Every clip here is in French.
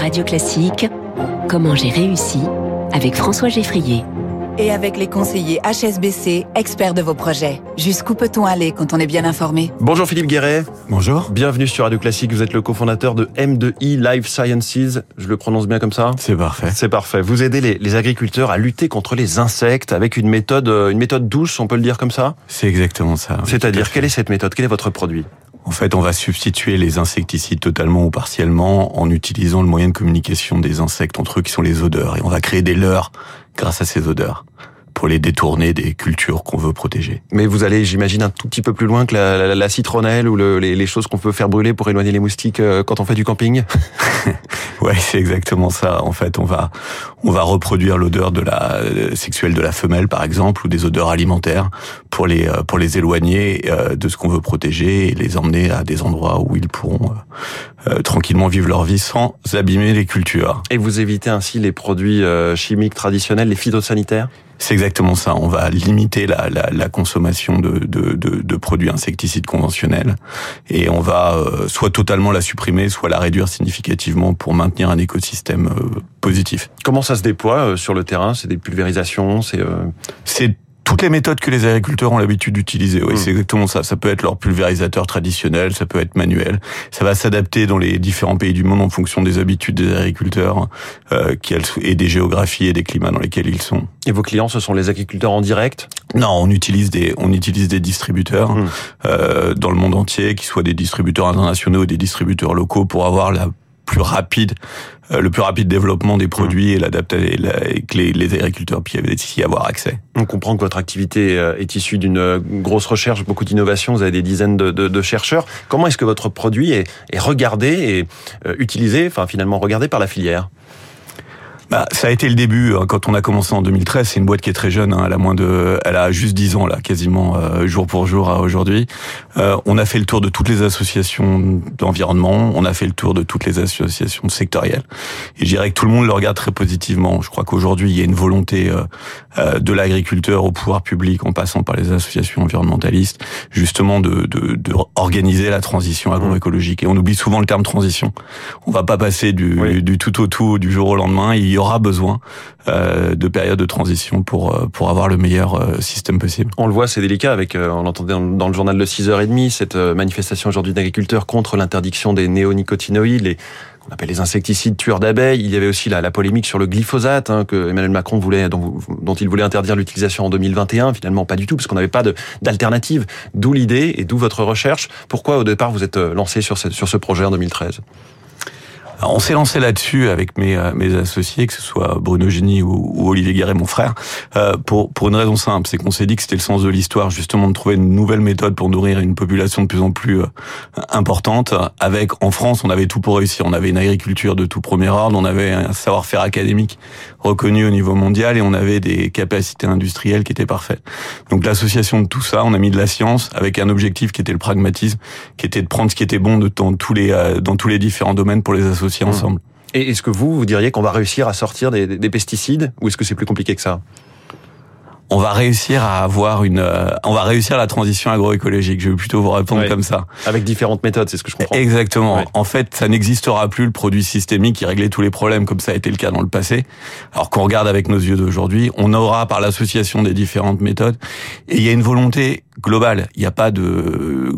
Radio Classique, Comment j'ai réussi avec François Geffrier. Et avec les conseillers HSBC, experts de vos projets. Jusqu'où peut-on aller quand on est bien informé? Bonjour Philippe Guéret. Bonjour. Bienvenue sur Radio Classique. Vous êtes le cofondateur de M2I Life Sciences. Je le prononce bien comme ça? C'est parfait. C'est parfait. Vous aidez les, les, agriculteurs à lutter contre les insectes avec une méthode, euh, une méthode douce, on peut le dire comme ça? C'est exactement ça. C'est-à-dire, quelle est cette méthode? Quel est votre produit? En fait, on va substituer les insecticides totalement ou partiellement en utilisant le moyen de communication des insectes entre eux qui sont les odeurs. Et on va créer des leurres grâce à ces odeurs pour les détourner des cultures qu'on veut protéger. Mais vous allez, j'imagine, un tout petit peu plus loin que la, la, la citronnelle ou le, les, les, choses qu'on peut faire brûler pour éloigner les moustiques euh, quand on fait du camping. ouais, c'est exactement ça. En fait, on va on va reproduire l'odeur de la euh, sexuelle de la femelle, par exemple, ou des odeurs alimentaires pour les euh, pour les éloigner de ce qu'on veut protéger et les emmener à des endroits où ils pourront euh, tranquillement vivre leur vie sans abîmer les cultures. Et vous évitez ainsi les produits chimiques traditionnels, les phytosanitaires? C'est exactement ça. On va limiter la, la, la consommation de, de, de, de, produits insecticides conventionnels et on va euh, soit totalement la supprimer, soit la réduire significativement pour maintenir un écosystème euh, positif. Comment ça se déploie euh, sur le terrain? C'est des pulvérisations C'est c'est toutes les méthodes que les agriculteurs ont l'habitude d'utiliser. Oui, mmh. c'est exactement ça. Ça peut être leur pulvérisateur traditionnel, ça peut être manuel. Ça va s'adapter dans les différents pays du monde en fonction des habitudes des agriculteurs euh, et des géographies et des climats dans lesquels ils sont. Et vos clients, ce sont les agriculteurs en direct? Non, on utilise des on utilise des distributeurs mmh. euh, dans le monde entier, qui soient des distributeurs internationaux ou des distributeurs locaux, pour avoir la plus rapide, euh, le plus rapide développement des produits et l'adapter et que les, agriculteurs puissent y avoir accès. On comprend que votre activité euh, est issue d'une euh, grosse recherche, beaucoup d'innovation. Vous avez des dizaines de, chercheurs. Comment est-ce que votre produit est, est regardé et utilisé, enfin finalement regardé par la filière? Bah, ça a été le début hein, quand on a commencé en 2013. C'est une boîte qui est très jeune. Hein, elle a moins de, elle a juste 10 ans là, quasiment euh, jour pour jour à aujourd'hui. Euh, on a fait le tour de toutes les associations d'environnement. On a fait le tour de toutes les associations sectorielles. Et je dirais que tout le monde le regarde très positivement. Je crois qu'aujourd'hui il y a une volonté euh, euh de l'agriculteur au pouvoir public, en passant par les associations environnementalistes, justement de, de, de organiser la transition agroécologique. Et on oublie souvent le terme transition. On va pas passer du, oui. du tout au tout du jour au lendemain. Il aura besoin euh, de périodes de transition pour euh, pour avoir le meilleur euh, système possible. On le voit, c'est délicat avec, on l'entendait dans, le journal de 6h30, cette manifestation aujourd'hui d'agriculteurs contre l'interdiction des néonicotinoïdes, les qu'on appelle les insecticides tueurs d'abeilles. Il y avait aussi la, la polémique sur le glyphosate hein, que Emmanuel Macron voulait, dont, dont il voulait interdire l'utilisation en 2021. Finalement, pas du tout, parce qu'on n'avait pas d'alternative. D'où l'idée et d'où votre recherche. Pourquoi au départ vous êtes lancé sur ce, sur ce projet en 2013 on s'est lancé là-dessus avec mes, euh, mes associés, que ce soit Bruno Genie ou, ou Olivier Guéret, mon frère, euh, pour, pour une raison simple, c'est qu'on s'est dit que c'était le sens de l'histoire, justement, de trouver une nouvelle méthode pour nourrir une population de plus en plus euh, importante. Avec, en France, on avait tout pour réussir. On avait une agriculture de tout premier ordre, on avait un savoir-faire académique reconnu au niveau mondial et on avait des capacités industrielles qui étaient parfaites. Donc l'association de tout ça, on a mis de la science avec un objectif qui était le pragmatisme, qui était de prendre ce qui était bon de, dans tous les euh, dans tous les différents domaines pour les associer mmh. ensemble. Et est-ce que vous, vous diriez qu'on va réussir à sortir des, des pesticides ou est-ce que c'est plus compliqué que ça? On va réussir à avoir une, euh, on va réussir la transition agroécologique. Je vais plutôt vous répondre ouais. comme ça. Avec différentes méthodes, c'est ce que je comprends. Exactement. Ouais. En fait, ça n'existera plus le produit systémique qui réglait tous les problèmes comme ça a été le cas dans le passé. Alors qu'on regarde avec nos yeux d'aujourd'hui, on aura par l'association des différentes méthodes et il y a une volonté globale. Il n'y a pas de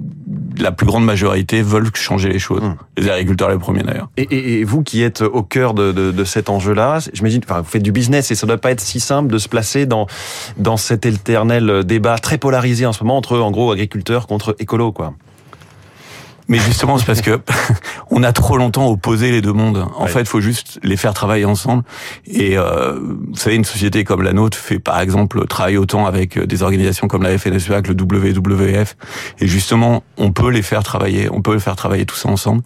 la plus grande majorité veulent changer les choses. Mmh. Les agriculteurs les premiers d'ailleurs. Et, et, et, vous qui êtes au cœur de, de, de cet enjeu-là, j'imagine, enfin, vous faites du business et ça doit pas être si simple de se placer dans dans cet éternel débat très polarisé en ce moment entre en gros agriculteurs contre écolo, quoi. Mais justement, c'est parce que on a trop longtemps opposé les deux mondes. En ouais. fait, il faut juste les faire travailler ensemble. Et euh, vous savez, une société comme la nôtre fait par exemple travailler autant avec des organisations comme la FNSEA, que le WWF. Et justement, on peut les faire travailler. On peut les faire travailler tout ça ensemble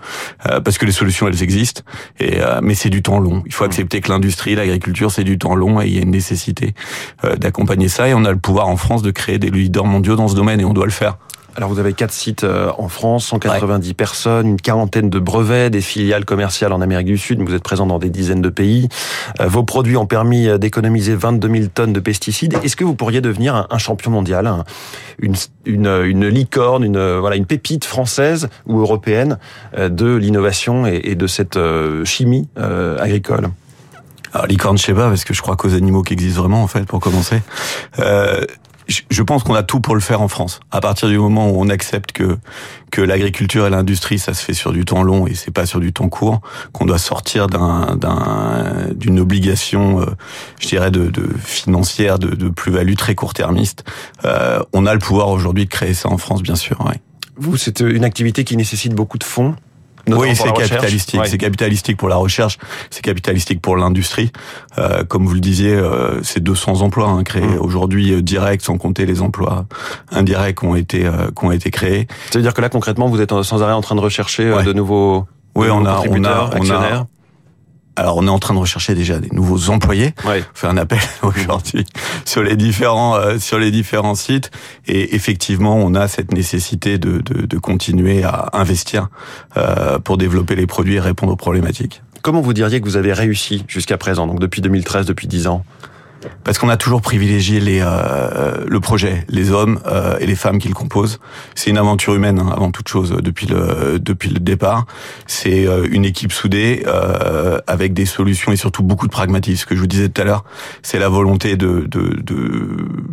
euh, parce que les solutions elles existent. Et euh, mais c'est du temps long. Il faut accepter que l'industrie, l'agriculture, c'est du temps long et il y a une nécessité euh, d'accompagner ça. Et on a le pouvoir en France de créer des leaders mondiaux dans ce domaine et on doit le faire. Alors vous avez quatre sites euh, en France, 190 personnes, une quarantaine de brevets, des filiales commerciales en Amérique du Sud. Vous êtes présent dans des dizaines de pays. Euh, vos produits ont permis euh, d'économiser 22 000 tonnes de pesticides. Est-ce que vous pourriez devenir un champion mondial, une, une, une licorne, une voilà une pépite française ou européenne de l'innovation et, de cette chimie agricole? Alors, licorne, je sais pas, parce que je crois qu'aux animaux qui existent vraiment, en fait, pour commencer. Euh, je pense qu'on a tout pour le faire en France. À partir du moment où on accepte que que l'agriculture et l'industrie, ça se fait sur du temps long et c'est pas sur du temps court, qu'on doit sortir d'un d'une obligation, euh, je dirais, de, de financière, de, de plus-value très court-termiste. Euh, on a le pouvoir aujourd'hui de créer ça en France, bien sûr. Ouais. Vous, c'est une activité qui nécessite beaucoup de fonds oui, c'est capitalistique. C'est capitalistique pour la recherche, c'est capitalistique pour l'industrie. Euh, comme vous le disiez, euh, c'est 200 emplois hein, créés mmh. aujourd'hui euh, directs, sans compter les emplois indirects qui ont été euh, qui ont été créés. Ça veut dire que là, concrètement, vous êtes sans arrêt en train de rechercher euh, de nouveaux oui, on a, on a, on a, alors on est en train de rechercher déjà des nouveaux employés. Ouais. On fait un appel aujourd'hui sur les différents euh, sur les différents sites et effectivement on a cette nécessité de, de, de continuer à investir euh, pour développer les produits et répondre aux problématiques. Comment vous diriez que vous avez réussi jusqu'à présent, donc depuis 2013, depuis 10 ans? Parce qu'on a toujours privilégié les, euh, le projet, les hommes euh, et les femmes qui le composent. C'est une aventure humaine hein, avant toute chose depuis le depuis le départ. C'est euh, une équipe soudée euh, avec des solutions et surtout beaucoup de pragmatisme. Ce que je vous disais tout à l'heure, c'est la volonté de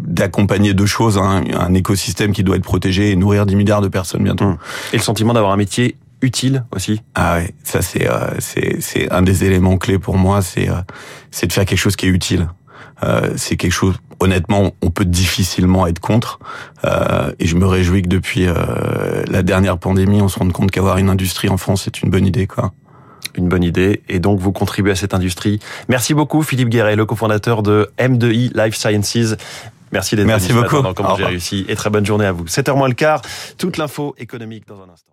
d'accompagner de, deux choses hein, un écosystème qui doit être protégé et nourrir 10 milliards de personnes bientôt. Mmh. Et le sentiment d'avoir un métier utile aussi. Ah ouais, ça c'est c'est c'est un des éléments clés pour moi, c'est c'est de faire quelque chose qui est utile. Euh, c'est quelque chose, honnêtement, on peut difficilement être contre. Euh, et je me réjouis que depuis euh, la dernière pandémie, on se rende compte qu'avoir une industrie en France, c'est une bonne idée, quoi une bonne idée et donc vous contribuez à cette industrie. Merci beaucoup Philippe Guéret, le cofondateur de M2I Life Sciences. Merci d'être venu beaucoup. Dans Comment j'ai réussi et très bonne journée à vous. 7h moins le quart, toute l'info économique dans un instant.